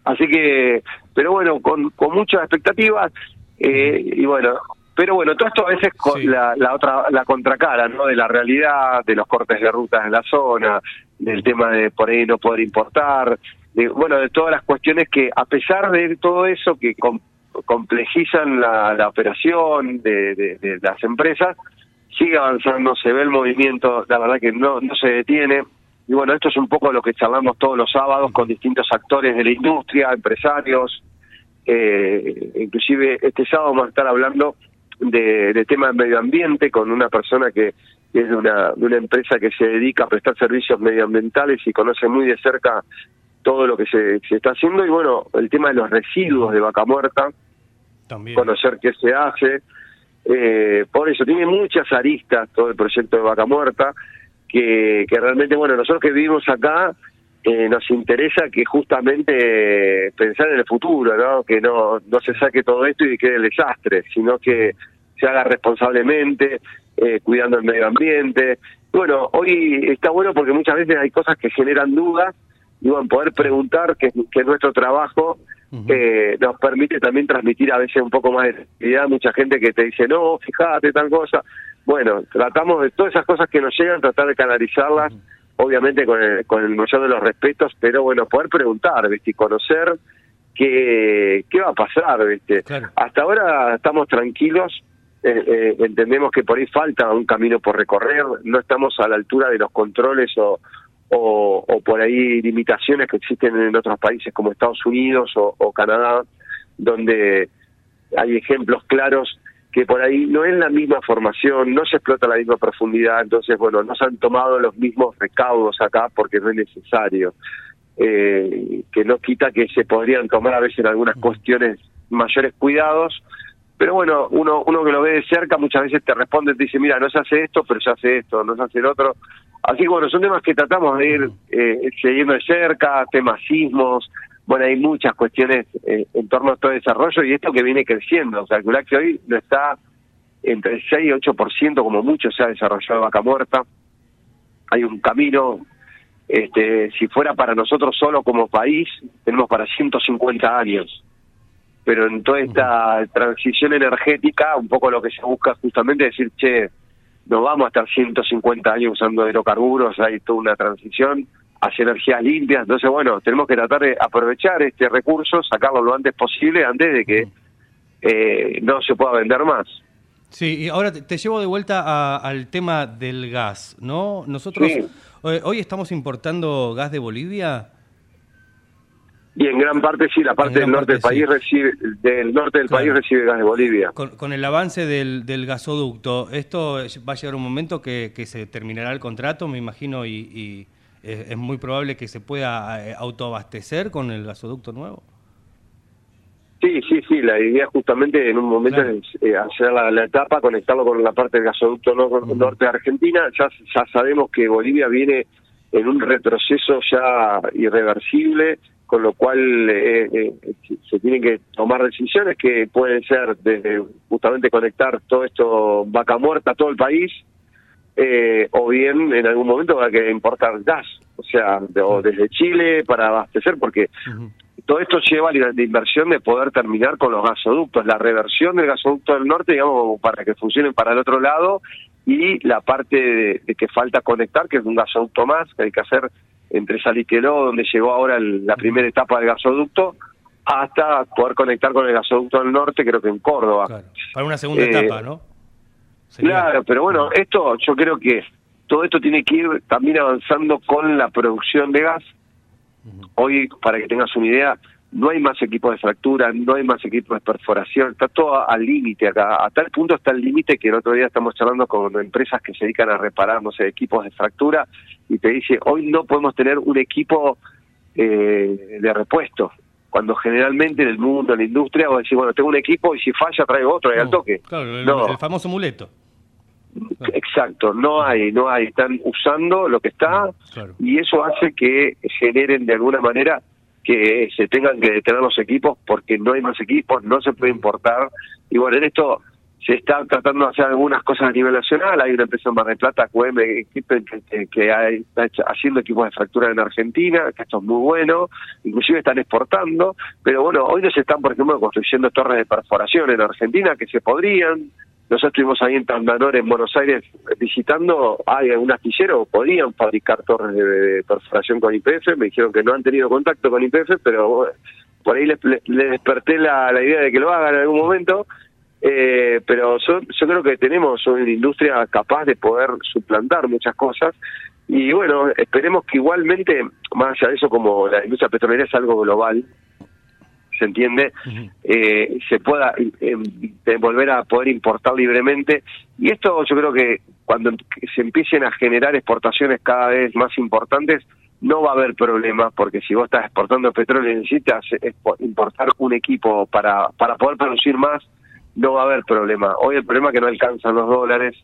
Speaker 9: Así que, pero bueno, con, con muchas expectativas eh, y bueno, pero bueno, todo esto a veces con la, la otra, la contracara, ¿no? De la realidad, de los cortes de rutas en la zona, del tema de por ahí no poder importar, de, bueno, de todas las cuestiones que a pesar de todo eso que com- complejizan la, la operación de, de- de las empresas, sigue avanzando, se ve el movimiento, la verdad que no, no se detiene. Y bueno, esto es un poco lo que charlamos todos los sábados con distintos actores de la industria, empresarios. Eh, inclusive este sábado vamos a estar hablando de, de tema de medio ambiente con una persona que que es de una, de una empresa que se dedica a prestar servicios medioambientales y conoce muy de cerca todo lo que se, se está haciendo. Y bueno, el tema de los residuos de vaca muerta,
Speaker 1: También.
Speaker 9: conocer qué se hace. Eh, por eso, tiene muchas aristas todo el proyecto de Vaca Muerta, que, que realmente, bueno, nosotros que vivimos acá, eh, nos interesa que justamente eh, pensar en el futuro, ¿no? Que no, no se saque todo esto y quede el desastre, sino que se haga responsablemente, eh, cuidando el medio ambiente. Bueno, hoy está bueno porque muchas veces hay cosas que generan dudas y bueno, poder preguntar, que, que es nuestro trabajo, eh, nos permite también transmitir a veces un poco más de tranquilidad. Mucha gente que te dice, no, fíjate, tal cosa. Bueno, tratamos de todas esas cosas que nos llegan, tratar de canalizarlas, obviamente con el, con el mayor de los respetos, pero bueno, poder preguntar, ¿viste? Y conocer qué, qué va a pasar, ¿viste? Hasta ahora estamos tranquilos, eh, eh, entendemos que por ahí falta un camino por recorrer, no estamos a la altura de los controles o, o, o por ahí limitaciones que existen en otros países como Estados Unidos o, o Canadá, donde hay ejemplos claros que por ahí no es la misma formación, no se explota la misma profundidad, entonces, bueno, no se han tomado los mismos recaudos acá porque no es necesario, eh, que no quita que se podrían tomar a veces en algunas cuestiones mayores cuidados, pero bueno, uno, uno que lo ve de cerca muchas veces te responde, te dice, mira, no se hace esto, pero se hace esto, no se hace el otro. Así que bueno, son temas que tratamos de ir eh, siguiendo de cerca, temas sismos, bueno, hay muchas cuestiones eh, en torno a todo el desarrollo y esto que viene creciendo. O sea, calcular que hoy no está entre el 6 y 8% como mucho se ha desarrollado vaca muerta. Hay un camino, este, si fuera para nosotros solo como país, tenemos para 150 años. Pero en toda esta transición energética, un poco lo que se busca justamente es decir, che, no vamos a estar 150 años usando hidrocarburos, hay toda una transición hacia energías limpias. Entonces, bueno, tenemos que tratar de aprovechar este recurso, sacarlo lo antes posible, antes de que eh, no se pueda vender más.
Speaker 1: Sí, y ahora te, llevo de vuelta a- al tema del gas, ¿no? Nosotros
Speaker 9: Sí.
Speaker 1: eh, hoy estamos importando gas de Bolivia.
Speaker 9: Y en gran parte sí, la parte del norte del país recibe, del norte del país recibe gas de Bolivia.
Speaker 1: Con, con el avance del, del gasoducto, ¿esto va a llegar un momento que, que se terminará el contrato, me imagino, y, y es, es muy probable que se pueda eh, autoabastecer con el gasoducto nuevo?
Speaker 9: Sí, sí, sí, la idea justamente en un momento es eh, hacer la, la etapa, conectarlo con la parte del gasoducto no- norte de Argentina. Ya, ya sabemos que Bolivia viene en un retroceso ya irreversible, con lo cual eh, eh, se- tienen que tomar decisiones que pueden ser desde justamente conectar todo esto vaca muerta a todo el país, eh, o bien en algún momento a que importar gas, o sea, de- o desde Chile para abastecer, porque todo esto lleva a la inversión de poder terminar con los gasoductos, la reversión del gasoducto del norte, digamos, para que funcionen para el otro lado, y la parte de, de que falta conectar, que es un gasoducto más, que hay que hacer entre Saliqueló, donde llegó ahora el- la primera etapa del gasoducto, hasta poder conectar con el gasoducto del norte, creo que en Córdoba.
Speaker 1: Para una segunda
Speaker 9: Eh,
Speaker 1: etapa, ¿no?
Speaker 9: Claro, pero bueno, esto yo creo que todo esto tiene que ir también avanzando con la producción de gas. Hoy, para que tengas una idea, no hay más equipos de fractura, no hay más equipos de perforación, está todo al límite acá, a tal punto está el límite que el otro día estamos charlando con empresas que se dedican a reparar, no sé, equipos de fractura, y te dice, hoy no podemos tener un equipo eh, de repuesto, cuando generalmente en el mundo, en la industria, vos decís, bueno, tengo un equipo y si falla traigo otro y al toque.
Speaker 1: Claro, el,
Speaker 9: No.
Speaker 1: el famoso muleto.
Speaker 9: Exacto, no hay, no hay, están usando lo que está
Speaker 1: Claro.
Speaker 9: y eso hace que generen de alguna manera que se tengan que detener los equipos porque no hay más equipos, no se puede importar. Y bueno, en esto se está tratando de hacer algunas cosas a nivel nacional, hay una empresa en Mar del Plata, QM, Equipment, que, que- hay- está haciendo equipos de fractura en Argentina, que esto es muy bueno, inclusive están exportando, pero bueno, hoy no se están, por ejemplo, construyendo torres de perforación en Argentina que se podrían, nosotros estuvimos ahí en Tandanor, en Buenos Aires, visitando, hay un astillero, podían fabricar torres de, perforación con IPF, me dijeron que no han tenido contacto con IPF, pero por ahí les, les- desperté la, idea de que lo hagan en algún momento, eh, pero yo creo que tenemos una industria capaz de poder suplantar muchas cosas, y bueno, esperemos que igualmente, más allá de eso, como la industria petrolera es algo global, se entiende, eh, se pueda eh, eh, volver a poder importar libremente. Y esto yo creo que cuando em- se empiecen a generar exportaciones cada vez más importantes, no va a haber problema, porque si vos estás exportando petróleo y necesitas importar un equipo para, para poder producir más, no va a haber problema. Hoy el problema es que no alcanzan los dólares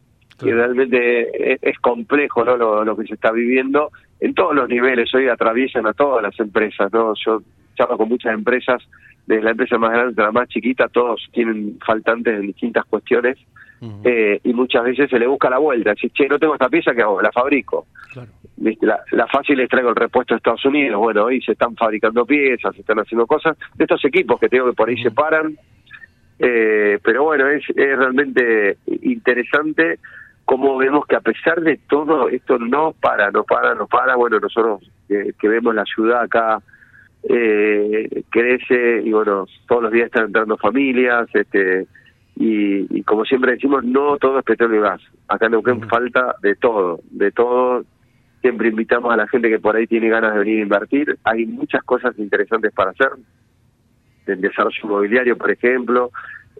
Speaker 9: y realmente es, es complejo ¿no? lo, lo que se está viviendo en todos los niveles. Hoy atraviesan a todas las empresas. no Yo charlo con muchas empresas, desde la empresa más grande hasta la más chiquita, todos tienen faltantes en distintas cuestiones eh, y muchas veces se le busca la vuelta. Si, che, no tengo esta pieza, ¿qué hago? La fabrico. La, la fácil es traigo el repuesto de Estados Unidos. Bueno, hoy se están fabricando piezas, se están haciendo cosas. De estos equipos que tengo que por ahí se paran. Eh, pero bueno, es, es realmente interesante cómo vemos que a pesar de todo esto no para, no para, no para. Bueno, nosotros eh, que vemos la ciudad acá eh, crece y bueno, todos los días están entrando familias, este y, y como siempre decimos, no todo es petróleo y gas. Acá en Neuquén falta de todo, de todo. Siempre invitamos a la gente que por ahí tiene ganas de venir a invertir. Hay muchas cosas interesantes para hacer. El desarrollo inmobiliario, por ejemplo.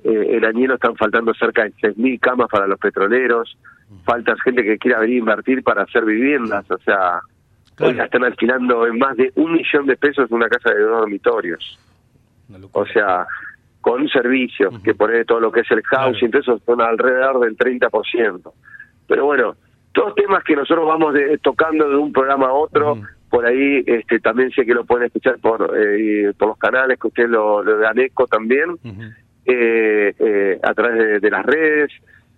Speaker 9: Eh, en Añelo están faltando cerca de 6.000 camas para los petroleros. Falta gente que quiera venir a invertir para hacer viviendas. O sea, hoy la están alquilando en más de un millón de pesos una casa de dos dormitorios. O sea, con servicios, que pone todo lo que es el housing, entonces eso son alrededor del 30%. Pero bueno, todos temas que nosotros vamos de- tocando de un programa a otro, por ahí este también sé que lo pueden escuchar por eh, por los canales, que ustedes lo, lo dan eco también, eh, eh, a través de, de las redes.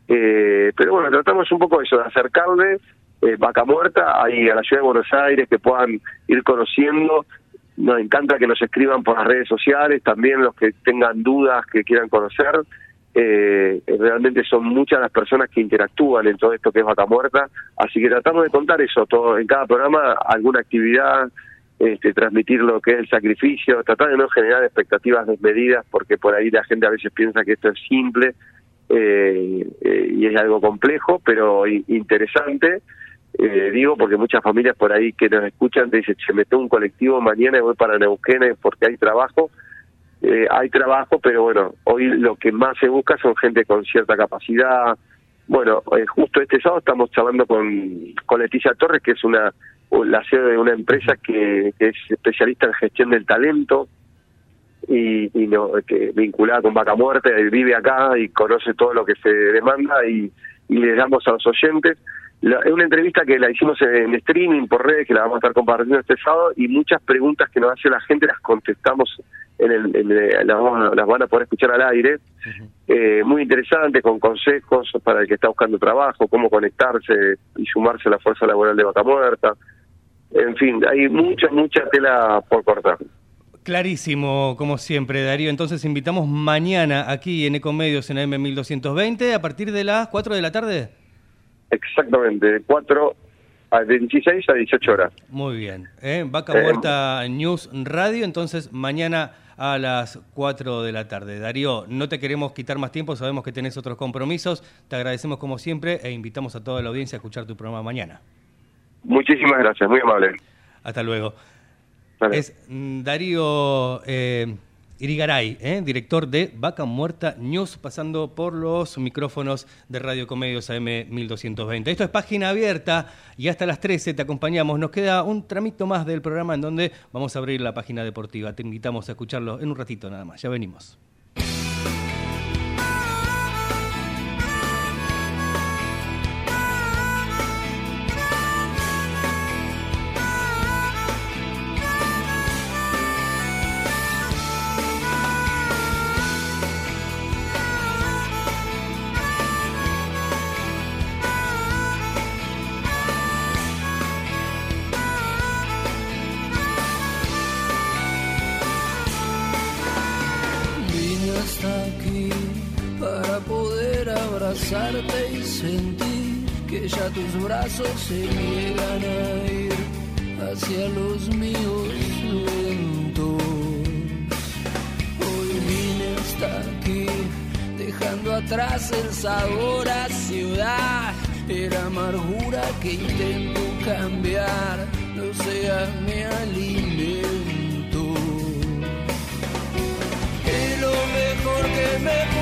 Speaker 9: Eh, pero bueno, tratamos un poco eso, de acercarle eh, Vaca Muerta ahí a la ciudad de Buenos Aires, que puedan ir conociendo. Nos encanta que nos escriban por las redes sociales, también los que tengan dudas, que quieran conocer. Eh, realmente son muchas las personas que interactúan en todo esto que es Vaca Muerta, así que tratamos de contar eso, todo en cada programa, alguna actividad, este, transmitir lo que es el sacrificio, tratar de no generar expectativas desmedidas, porque por ahí la gente a veces piensa que esto es simple eh, eh, y es algo complejo, pero interesante. Eh, digo porque muchas familias por ahí que nos escuchan te dicen, se mete un colectivo mañana y voy para Neuquén eh, porque hay trabajo. Eh, hay trabajo, pero bueno, hoy lo que más se busca son gente con cierta capacidad. Bueno, eh, justo este sábado estamos charlando con, con Leticia Torres, que es una la sede de una empresa que, que es especialista en gestión del talento y, y no, que vinculada con Vaca Muerta, él vive acá y conoce todo lo que se demanda y le damos a los oyentes. La- es una entrevista que la hicimos en streaming por redes, que la vamos a estar compartiendo este sábado, y muchas preguntas que nos hace la gente las contestamos, en el, en el- las, las van a poder escuchar al aire. Eh, muy interesante, con consejos para el que está buscando trabajo, cómo conectarse y sumarse a la fuerza laboral de Vaca Muerta. En fin, hay mucha, mucha tela por cortar.
Speaker 1: Clarísimo, como siempre, Darío. Entonces invitamos mañana aquí en Ecomedios en AM 1220 a partir de las 4 de la tarde.
Speaker 9: Exactamente, de 4 a de 16 a 18 horas.
Speaker 1: Muy bien. ¿eh? Vaca
Speaker 9: Eh,
Speaker 1: Muerta News Radio, entonces mañana a las 4 de la tarde. Darío, no te queremos quitar más tiempo, sabemos que tenés otros compromisos. Te agradecemos como siempre e invitamos a toda la audiencia a escuchar tu programa mañana.
Speaker 9: Muchísimas gracias, muy amable.
Speaker 1: Hasta luego. Es mm, Darío eh, Irigaray, ¿eh? director de Vaca Muerta News, pasando por los micrófonos de Radio Comedios AM 1220. Esto es página abierta y hasta las 13 te acompañamos. Nos queda un tramito más del programa en donde vamos a abrir la página deportiva. Te invitamos a escucharlo en un ratito nada más. Ya venimos.
Speaker 10: Tus brazos se niegan a ir hacia los míos lentos. Hoy vine hasta aquí dejando atrás el sabor a ciudad. Era amargura que intento cambiar, no sea mi alimento. Lo mejor que me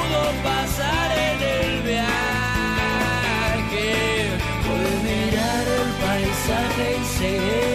Speaker 10: paisaje y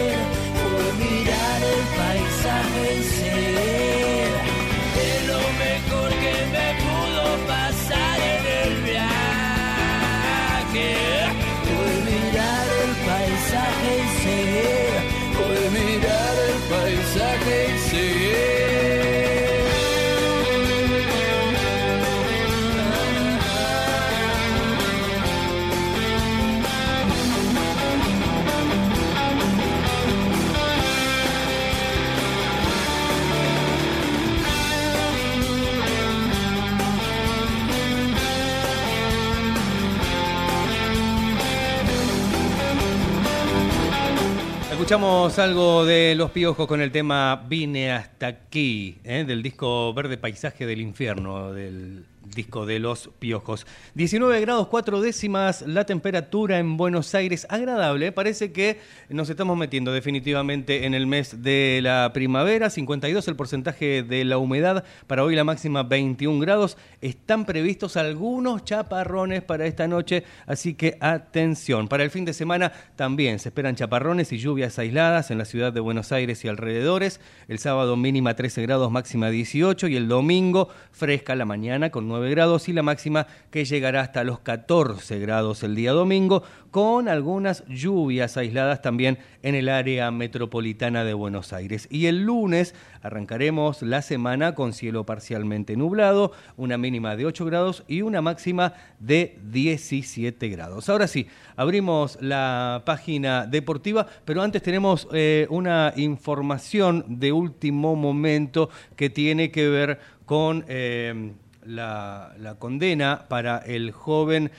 Speaker 1: Escuchamos algo de Los Piojos con el tema Vine hasta aquí, ¿eh? del disco Verde Paisaje del Infierno, del disco de Los Piojos. 19 grados 4 décimas la temperatura en Buenos Aires, agradable, parece que nos estamos metiendo definitivamente en el mes de la primavera, 52 el porcentaje de la humedad, para hoy la máxima 21 grados, están previstos algunos chaparrones para esta noche, así que atención, para el fin de semana también se esperan chaparrones y lluvias aisladas en la ciudad de Buenos Aires y alrededores, el sábado mínima 13 grados, máxima 18 y el domingo fresca la mañana con 9 grados y la máxima que llegará hasta los 14 grados el día domingo, con algunas lluvias aisladas también en el área metropolitana de Buenos Aires. Y el lunes arrancaremos la semana con cielo parcialmente nublado, una mínima de 8 grados y una máxima de 17 grados. Ahora sí, abrimos la página deportiva, pero antes tenemos eh, una información de último momento que tiene que ver con... Eh, la, la, condena para el joven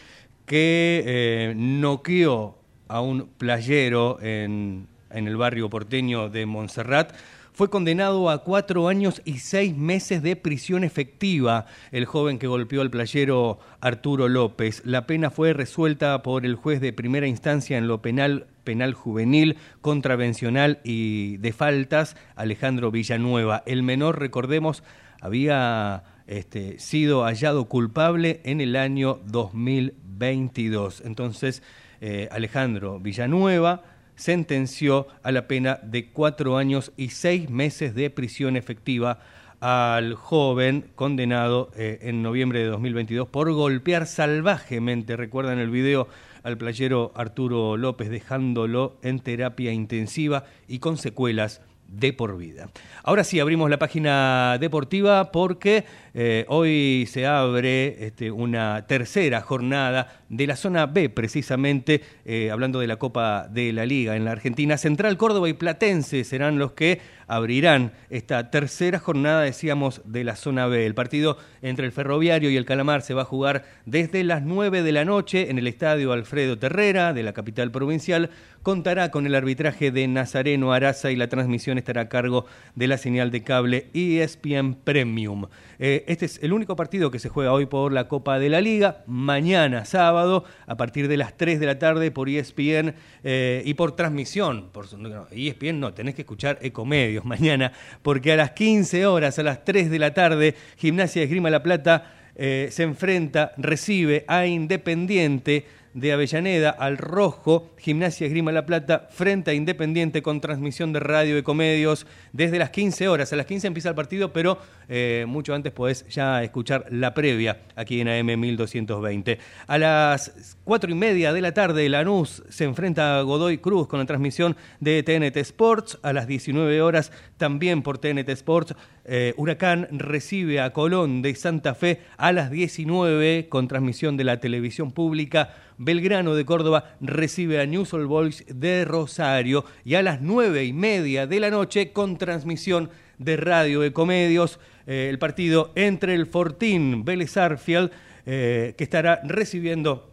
Speaker 1: que eh, noqueó a un playero en, en, el barrio porteño de Montserrat. Fue condenado a cuatro años y seis meses de prisión efectiva el joven que golpeó al playero Arturo López. La pena fue resuelta por el juez de primera instancia en lo penal penal juvenil, contravencional y de faltas, Alejandro Villanueva. El menor, recordemos, había este, sido hallado culpable en el año 2022. Entonces, eh, Alejandro Villanueva sentenció a la pena de cuatro años y seis meses de prisión efectiva al joven condenado eh, en noviembre de 2022 por golpear salvajemente, recuerdan el video, al playero Arturo López dejándolo en terapia intensiva y con secuelas de por vida. Ahora sí, abrimos la página deportiva porque eh, hoy se abre este, una tercera jornada de la zona B, precisamente, eh, hablando de la Copa de la Liga en la Argentina. Central Córdoba y Platense serán los que abrirán esta tercera jornada, decíamos, de la zona B. El partido entre el Ferroviario y el Calamar se va a jugar desde las 9 de la noche en el Estadio Alfredo Terrera de la capital provincial. Contará con el arbitraje de Nazareno Araza y la transmisión estará a cargo de la señal de cable ESPN Premium. Eh, este es el único partido que se juega hoy por la Copa de la Liga. Mañana, sábado, a partir de las 3 de la tarde por ESPN eh, y por transmisión. Por, no, ESPN no, tenés que escuchar Ecomedios *laughs* mañana, porque a las 15 horas, a las 3 de la tarde, Gimnasia de Esgrima La Plata eh, se enfrenta, recibe a Independiente de Avellaneda al Rojo, Gimnasia Esgrima La Plata, frente a Independiente con transmisión de radio y comedios desde las 15 horas. A las 15 empieza el partido, pero eh, mucho antes podés ya escuchar la previa aquí en AM 1220. A las 4 y media de la tarde, Lanús se enfrenta a Godoy Cruz con la transmisión de TNT Sports. A las 19 horas, también por TNT Sports, eh, Huracán recibe a Colón de Santa Fe a las 19 con transmisión de la televisión pública. Belgrano de Córdoba recibe a News All Boys de Rosario y a las nueve y media de la noche con transmisión de Radio Ecomedios eh, el partido entre el Fortín Vélez Arfield eh, que estará recibiendo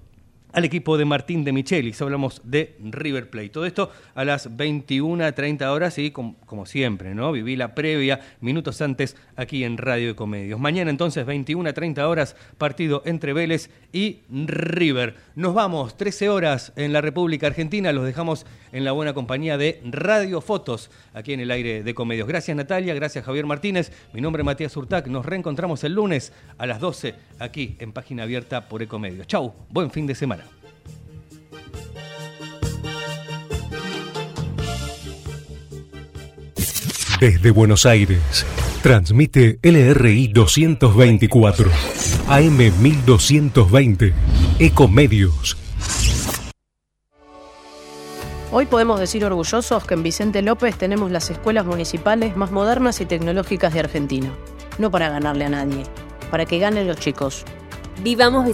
Speaker 1: al equipo de Martín de Michelis. Hablamos de River Plate. Todo esto a las 21.30 horas y como, siempre, ¿no? Viví la previa minutos antes aquí en Radio de Comedios. Mañana entonces 21.30 horas partido entre Vélez y River. Nos vamos 13 horas en la República Argentina. Los dejamos en la buena compañía de Radio Fotos aquí en el aire de Comedios. Gracias Natalia, gracias Javier Martínez. Mi nombre es Matías Urtac. Nos reencontramos el lunes a las 12 aquí en Página Abierta por Ecomedios. Chau, buen fin de semana.
Speaker 11: Desde Buenos Aires, transmite LRI 224, AM 1220, Ecomedios.
Speaker 12: Hoy podemos decir orgullosos que en Vicente López tenemos las escuelas municipales más modernas y tecnológicas de Argentina. No para ganarle a nadie, para que ganen los chicos.
Speaker 6: Vivamos